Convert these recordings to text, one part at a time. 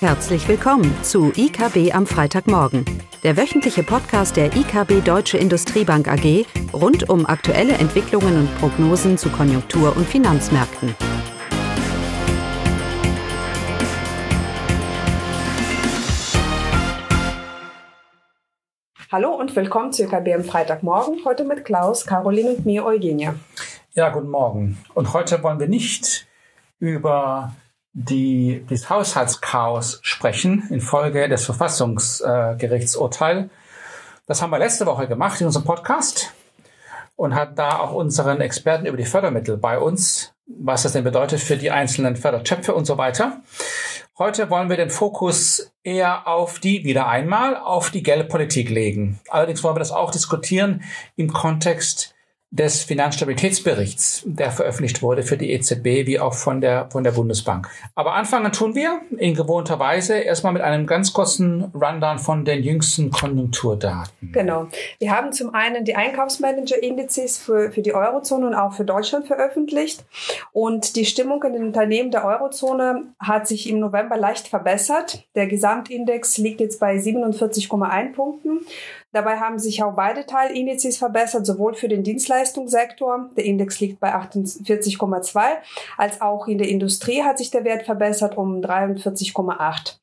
Herzlich willkommen zu IKB am Freitagmorgen, der wöchentliche Podcast der IKB Deutsche Industriebank AG rund um aktuelle Entwicklungen und Prognosen zu Konjunktur- und Finanzmärkten. Hallo und willkommen zu IKB am Freitagmorgen, heute mit Klaus, Caroline und mir, Eugenia. Ja, guten Morgen. Und heute wollen wir nicht über die, das Haushaltschaos sprechen infolge des Verfassungsgerichtsurteils. Das haben wir letzte Woche gemacht in unserem Podcast und hat da auch unseren Experten über die Fördermittel bei uns, was das denn bedeutet für die einzelnen Fördertöpfe und so weiter. Heute wollen wir den Fokus eher auf die, wieder einmal, auf die Geldpolitik legen. Allerdings wollen wir das auch diskutieren im Kontext des Finanzstabilitätsberichts, der veröffentlicht wurde für die EZB wie auch von der, von der Bundesbank. Aber anfangen tun wir in gewohnter Weise erstmal mit einem ganz kurzen Rundown von den jüngsten Konjunkturdaten. Genau. Wir haben zum einen die Einkaufsmanager-Indizes für, für die Eurozone und auch für Deutschland veröffentlicht. Und die Stimmung in den Unternehmen der Eurozone hat sich im November leicht verbessert. Der Gesamtindex liegt jetzt bei 47,1 Punkten. Dabei haben sich auch beide Teilindizes verbessert, sowohl für den Dienstleistungssektor, der Index liegt bei 48,2, als auch in der Industrie hat sich der Wert verbessert um 43,8.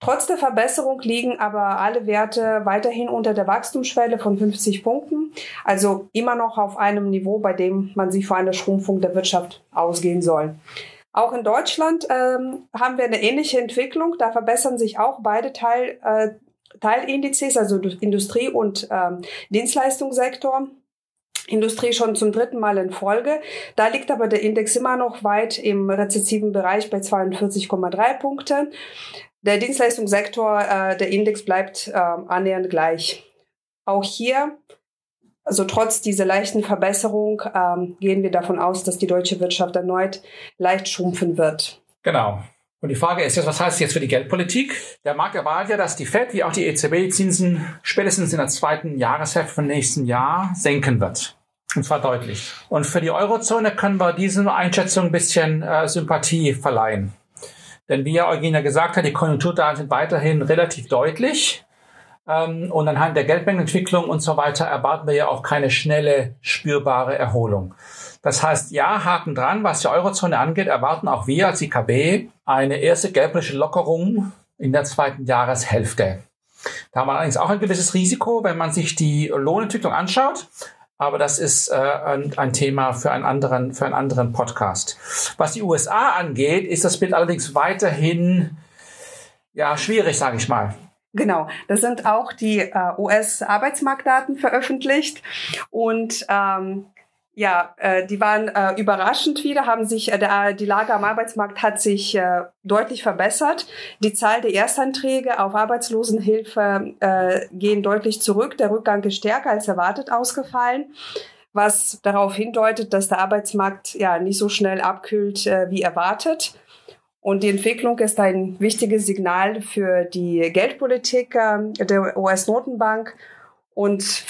Trotz der Verbesserung liegen aber alle Werte weiterhin unter der Wachstumsschwelle von 50 Punkten, also immer noch auf einem Niveau, bei dem man sich vor einer Schrumpfung der Wirtschaft ausgehen soll. Auch in Deutschland ähm, haben wir eine ähnliche Entwicklung. Da verbessern sich auch beide Teil, äh, Teilindizes, also Industrie- und ähm, Dienstleistungssektor. Industrie schon zum dritten Mal in Folge. Da liegt aber der Index immer noch weit im rezessiven Bereich bei 42,3 Punkten. Der Dienstleistungssektor, äh, der Index bleibt äh, annähernd gleich. Auch hier, also trotz dieser leichten Verbesserung, ähm, gehen wir davon aus, dass die deutsche Wirtschaft erneut leicht schrumpfen wird. Genau. Und die Frage ist jetzt, was heißt das jetzt für die Geldpolitik? Der Markt erwartet ja, dass die Fed wie auch die EZB Zinsen spätestens in der zweiten Jahreshälfte von nächsten Jahr senken wird. Und zwar deutlich. Und für die Eurozone können wir diese Einschätzung ein bisschen äh, Sympathie verleihen. Denn wie ja Eugenia gesagt hat, die Konjunkturdaten sind weiterhin relativ deutlich. Ähm, und anhand der Geldmengenentwicklung und so weiter erwarten wir ja auch keine schnelle, spürbare Erholung. Das heißt, ja, Haken dran, was die Eurozone angeht, erwarten auch wir als IKB eine erste geldpolitische Lockerung in der zweiten Jahreshälfte. Da haben wir allerdings auch ein gewisses Risiko, wenn man sich die Lohnentwicklung anschaut. Aber das ist äh, ein, ein, Thema für einen anderen, für einen anderen Podcast. Was die USA angeht, ist das Bild allerdings weiterhin ja schwierig, sage ich mal. Genau, da sind auch die äh, US-Arbeitsmarktdaten veröffentlicht und ähm, ja, äh, die waren äh, überraschend wieder, haben sich, äh, der, die Lage am Arbeitsmarkt hat sich äh, deutlich verbessert. Die Zahl der Erstanträge auf Arbeitslosenhilfe äh, gehen deutlich zurück. Der Rückgang ist stärker als erwartet ausgefallen, was darauf hindeutet, dass der Arbeitsmarkt ja nicht so schnell abkühlt äh, wie erwartet. Und die Entwicklung ist ein wichtiges Signal für die Geldpolitik äh, der US-Notenbank und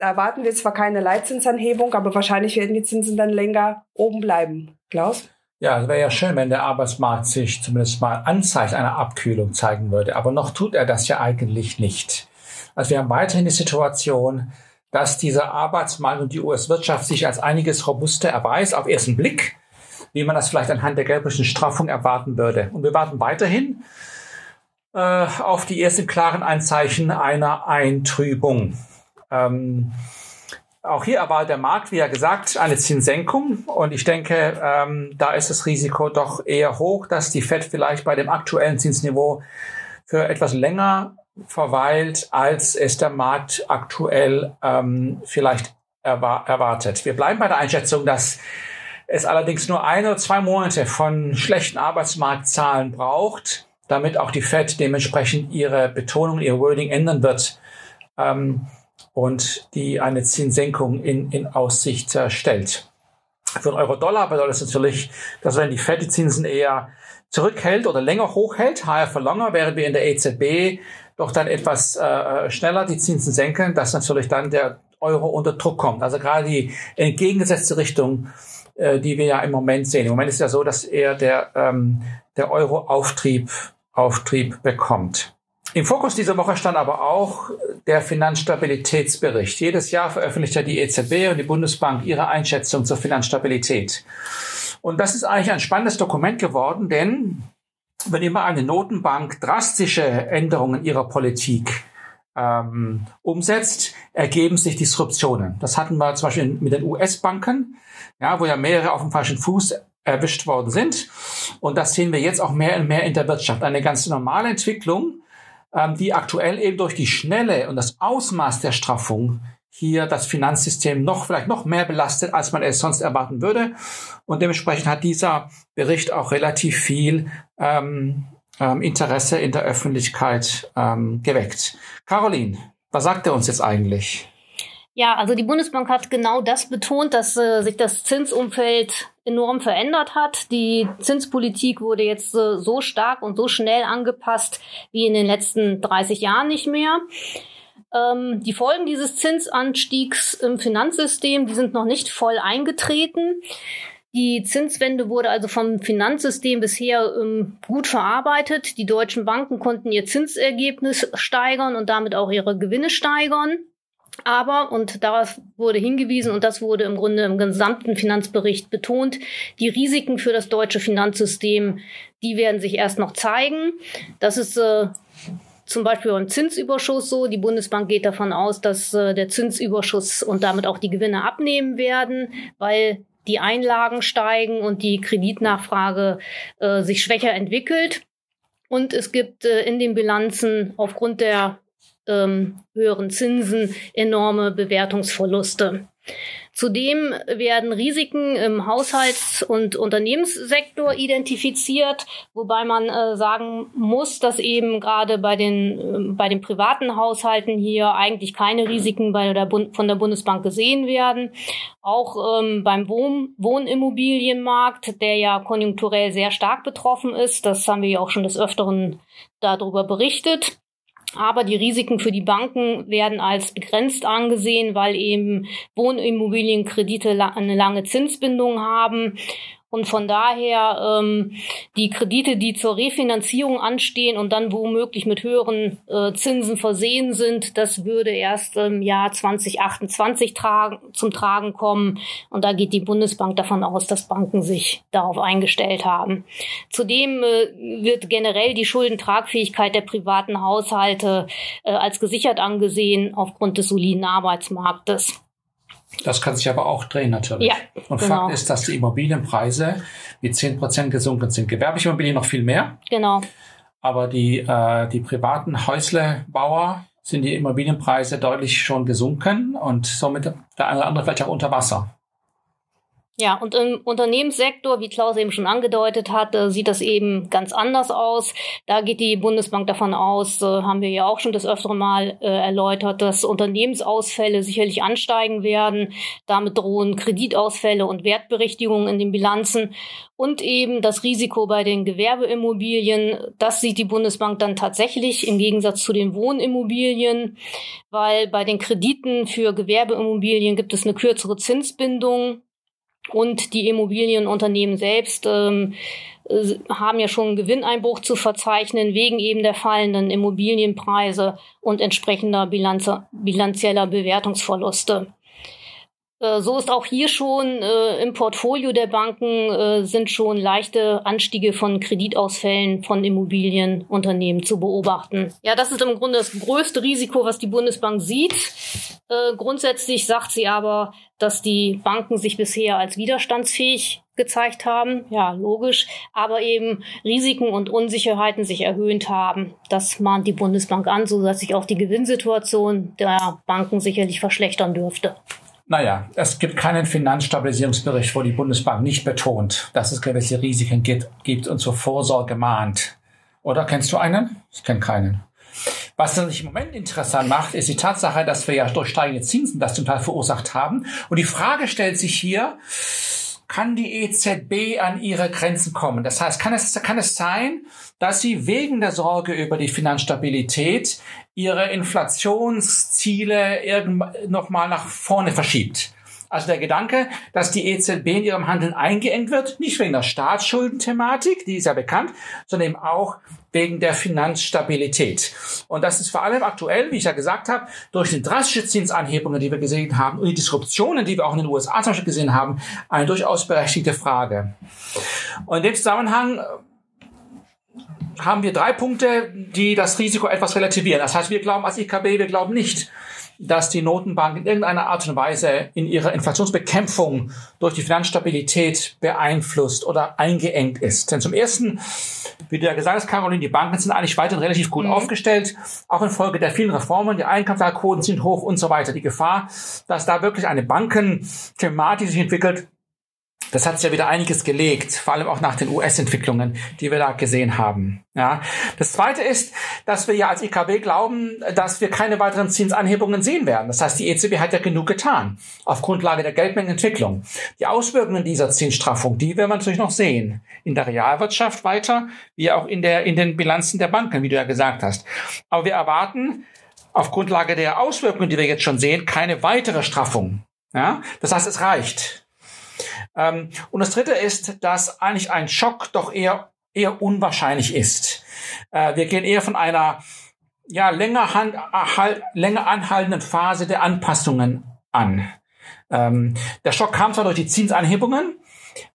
erwarten wir zwar keine Leitzinsanhebung, aber wahrscheinlich werden die Zinsen dann länger oben bleiben. Klaus? Ja, es wäre ja schön, wenn der Arbeitsmarkt sich zumindest mal Anzeichen einer Abkühlung zeigen würde. Aber noch tut er das ja eigentlich nicht. Also wir haben weiterhin die Situation, dass dieser Arbeitsmarkt und die US-Wirtschaft sich als einiges robuster erweist, auf ersten Blick, wie man das vielleicht anhand der gelblichen Straffung erwarten würde. Und wir warten weiterhin äh, auf die ersten klaren Anzeichen einer Eintrübung. Ähm, auch hier erwartet der Markt, wie ja gesagt, eine Zinssenkung. Und ich denke, ähm, da ist das Risiko doch eher hoch, dass die Fed vielleicht bei dem aktuellen Zinsniveau für etwas länger verweilt, als es der Markt aktuell ähm, vielleicht erwar erwartet. Wir bleiben bei der Einschätzung, dass es allerdings nur ein oder zwei Monate von schlechten Arbeitsmarktzahlen braucht, damit auch die Fed dementsprechend ihre Betonung, ihr Wording ändern wird. Ähm, und die eine Zinssenkung in, in Aussicht äh, stellt. Für den Euro-Dollar bedeutet das natürlich, dass wenn die Fed die Zinsen eher zurückhält oder länger hochhält, higher for longer, während wir in der EZB doch dann etwas äh, schneller die Zinsen senken, dass natürlich dann der Euro unter Druck kommt. Also gerade die entgegengesetzte Richtung, äh, die wir ja im Moment sehen. Im Moment ist ja so, dass eher der, ähm, der Euro-Auftrieb Auftrieb bekommt. Im Fokus dieser Woche stand aber auch der Finanzstabilitätsbericht. Jedes Jahr veröffentlicht ja die EZB und die Bundesbank ihre Einschätzung zur Finanzstabilität. Und das ist eigentlich ein spannendes Dokument geworden, denn wenn immer eine Notenbank drastische Änderungen ihrer Politik ähm, umsetzt, ergeben sich Disruptionen. Das hatten wir zum Beispiel mit den US-Banken, ja, wo ja mehrere auf dem falschen Fuß erwischt worden sind. Und das sehen wir jetzt auch mehr und mehr in der Wirtschaft. Eine ganz normale Entwicklung, ähm, die aktuell eben durch die Schnelle und das Ausmaß der Straffung hier das Finanzsystem noch, vielleicht noch mehr belastet, als man es sonst erwarten würde. Und dementsprechend hat dieser Bericht auch relativ viel ähm, ähm, Interesse in der Öffentlichkeit ähm, geweckt. Caroline, was sagt er uns jetzt eigentlich? Ja, also die Bundesbank hat genau das betont, dass äh, sich das Zinsumfeld enorm verändert hat. Die Zinspolitik wurde jetzt äh, so stark und so schnell angepasst wie in den letzten 30 Jahren nicht mehr. Ähm, die Folgen dieses Zinsanstiegs im Finanzsystem, die sind noch nicht voll eingetreten. Die Zinswende wurde also vom Finanzsystem bisher ähm, gut verarbeitet. Die deutschen Banken konnten ihr Zinsergebnis steigern und damit auch ihre Gewinne steigern. Aber, und darauf wurde hingewiesen, und das wurde im Grunde im gesamten Finanzbericht betont, die Risiken für das deutsche Finanzsystem, die werden sich erst noch zeigen. Das ist äh, zum Beispiel beim Zinsüberschuss so. Die Bundesbank geht davon aus, dass äh, der Zinsüberschuss und damit auch die Gewinne abnehmen werden, weil die Einlagen steigen und die Kreditnachfrage äh, sich schwächer entwickelt. Und es gibt äh, in den Bilanzen aufgrund der ähm, höheren Zinsen enorme Bewertungsverluste. Zudem werden Risiken im Haushalts- und Unternehmenssektor identifiziert, wobei man äh, sagen muss, dass eben gerade bei den, äh, bei den privaten Haushalten hier eigentlich keine Risiken bei der Bund von der Bundesbank gesehen werden. Auch ähm, beim Wohn Wohnimmobilienmarkt, der ja konjunkturell sehr stark betroffen ist, das haben wir ja auch schon des Öfteren darüber berichtet. Aber die Risiken für die Banken werden als begrenzt angesehen, weil eben Wohnimmobilienkredite eine lange Zinsbindung haben und von daher ähm, die Kredite, die zur Refinanzierung anstehen und dann womöglich mit höheren äh, Zinsen versehen sind, das würde erst im Jahr 2028 tragen, zum Tragen kommen. Und da geht die Bundesbank davon aus, dass Banken sich darauf eingestellt haben. Zudem äh, wird generell die Schuldentragfähigkeit der privaten Haushalte äh, als gesichert angesehen aufgrund des soliden Arbeitsmarktes. Das kann sich aber auch drehen natürlich. Ja, Und genau. Fakt ist, dass die Immobilienpreise mit zehn Prozent gesunken sind. Gewerbliche Immobilien noch viel mehr. Genau. Aber die, äh, die privaten Häuslebauer sind die Immobilienpreise deutlich schon gesunken und somit der eine oder andere vielleicht auch unter Wasser. Ja, und im Unternehmenssektor, wie Klaus eben schon angedeutet hat, sieht das eben ganz anders aus. Da geht die Bundesbank davon aus, äh, haben wir ja auch schon das öftere Mal äh, erläutert, dass Unternehmensausfälle sicherlich ansteigen werden. Damit drohen Kreditausfälle und Wertberichtigungen in den Bilanzen und eben das Risiko bei den Gewerbeimmobilien. Das sieht die Bundesbank dann tatsächlich im Gegensatz zu den Wohnimmobilien, weil bei den Krediten für Gewerbeimmobilien gibt es eine kürzere Zinsbindung und die Immobilienunternehmen selbst ähm, äh, haben ja schon einen Gewinneinbruch zu verzeichnen wegen eben der fallenden Immobilienpreise und entsprechender Bilanz bilanzieller Bewertungsverluste. Äh, so ist auch hier schon äh, im Portfolio der Banken äh, sind schon leichte Anstiege von Kreditausfällen von Immobilienunternehmen zu beobachten. Ja, das ist im Grunde das größte Risiko, was die Bundesbank sieht. Äh, grundsätzlich sagt sie aber, dass die Banken sich bisher als widerstandsfähig gezeigt haben. Ja, logisch. Aber eben Risiken und Unsicherheiten sich erhöht haben. Das mahnt die Bundesbank an, so dass sich auch die Gewinnsituation der Banken sicherlich verschlechtern dürfte. Naja, es gibt keinen Finanzstabilisierungsbericht, wo die Bundesbank nicht betont, dass es gewisse Risiken gibt, gibt und zur Vorsorge mahnt. Oder kennst du einen? Ich kenne keinen. Was sich im Moment interessant macht, ist die Tatsache, dass wir ja durch steigende Zinsen das zum Teil verursacht haben. Und die Frage stellt sich hier, kann die EZB an ihre Grenzen kommen? Das heißt, kann es, kann es sein, dass sie wegen der Sorge über die Finanzstabilität ihre Inflationsziele irgendwann nochmal nach vorne verschiebt. Also der Gedanke, dass die EZB in ihrem Handeln eingeengt wird, nicht wegen der Staatsschuldenthematik, die ist ja bekannt, sondern eben auch wegen der Finanzstabilität. Und das ist vor allem aktuell, wie ich ja gesagt habe, durch die drastische Zinsanhebungen, die wir gesehen haben und die Disruptionen, die wir auch in den USA zum Beispiel gesehen haben, eine durchaus berechtigte Frage. Und in dem Zusammenhang äh, haben wir drei Punkte, die das Risiko etwas relativieren. Das heißt, wir glauben als IKB, wir glauben nicht, dass die Notenbank in irgendeiner Art und Weise in ihrer Inflationsbekämpfung durch die Finanzstabilität beeinflusst oder eingeengt ist. Denn zum Ersten, wie du ja gesagt hast, Caroline, die Banken sind eigentlich weiterhin relativ gut mhm. aufgestellt, auch infolge der vielen Reformen. Die Einkapitalquoten sind hoch und so weiter. Die Gefahr, dass da wirklich eine Bankenthematik sich entwickelt, das hat sich ja wieder einiges gelegt, vor allem auch nach den US-Entwicklungen, die wir da gesehen haben. Ja. Das Zweite ist, dass wir ja als IKB glauben, dass wir keine weiteren Zinsanhebungen sehen werden. Das heißt, die EZB hat ja genug getan auf Grundlage der Geldmengenentwicklung. Die Auswirkungen dieser Zinsstraffung, die werden wir natürlich noch sehen. In der Realwirtschaft weiter, wie auch in, der, in den Bilanzen der Banken, wie du ja gesagt hast. Aber wir erwarten auf Grundlage der Auswirkungen, die wir jetzt schon sehen, keine weitere Straffung. Ja. Das heißt, es reicht. Ähm, und das Dritte ist, dass eigentlich ein Schock doch eher, eher unwahrscheinlich ist. Äh, wir gehen eher von einer ja, länger, hand, länger anhaltenden Phase der Anpassungen an. Ähm, der Schock kam zwar durch die Zinsanhebungen,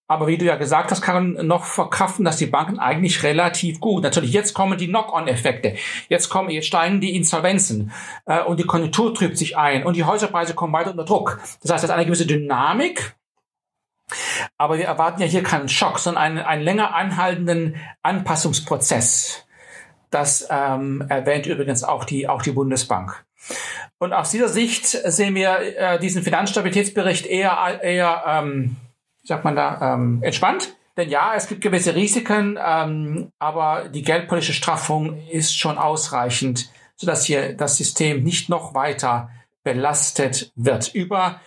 aber wie du ja gesagt hast, kann noch verkraften, dass die Banken eigentlich relativ gut. Natürlich, jetzt kommen die Knock-on-Effekte. Jetzt kommen, jetzt steigen die Insolvenzen äh, und die Konjunktur trübt sich ein und die Häuserpreise kommen weiter unter Druck. Das heißt, es ist eine gewisse Dynamik, aber wir erwarten ja hier keinen Schock, sondern einen, einen länger anhaltenden Anpassungsprozess. Das ähm, erwähnt übrigens auch die, auch die Bundesbank. Und aus dieser Sicht sehen wir äh, diesen Finanzstabilitätsbericht eher, eher ähm, sagt man da, ähm, entspannt. Denn ja, es gibt gewisse Risiken, ähm, aber die geldpolitische Straffung ist schon ausreichend, sodass hier das System nicht noch weiter belastet wird über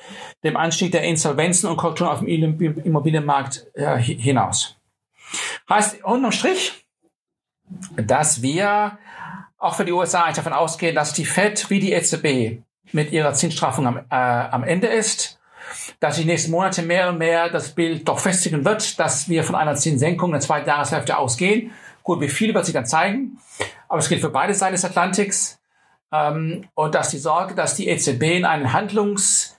dem Anstieg der Insolvenzen und Korrekturen auf dem Immobilienmarkt äh, hinaus. Heißt unterm Strich, dass wir auch für die USA davon ausgehen, dass die Fed wie die EZB mit ihrer Zinsstraffung am, äh, am Ende ist, dass die nächsten Monate mehr und mehr das Bild doch festigen wird, dass wir von einer Zinssenkung in der zweiten Jahreshälfte ausgehen. Gut, wie viel wird sich dann zeigen? Aber es gilt für beide Seiten des Atlantiks. Ähm, und dass die Sorge, dass die EZB in einen Handlungs,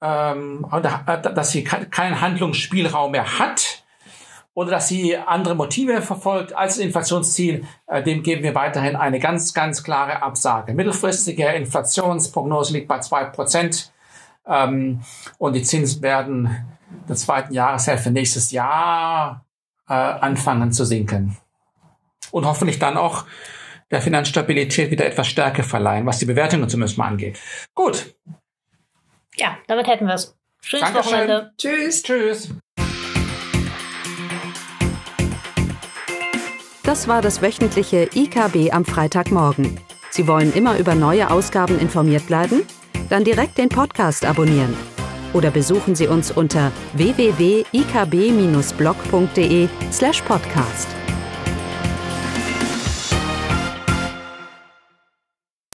ähm, dass sie keinen Handlungsspielraum mehr hat oder dass sie andere Motive verfolgt als das Inflationsziel, äh, dem geben wir weiterhin eine ganz, ganz klare Absage. Mittelfristige Inflationsprognose liegt bei zwei Prozent ähm, und die Zinsen werden der zweiten Jahreshälfte nächstes Jahr äh, anfangen zu sinken. Und hoffentlich dann auch der Finanzstabilität wieder etwas Stärke verleihen, was die Bewertungen zumindest mal angeht. Gut. Ja, damit hätten wir es. Schönes Dankeschön. Wochenende. Tschüss. Tschüss. Das war das wöchentliche IKB am Freitagmorgen. Sie wollen immer über neue Ausgaben informiert bleiben? Dann direkt den Podcast abonnieren. Oder besuchen Sie uns unter www.ikb-blog.de slash podcast.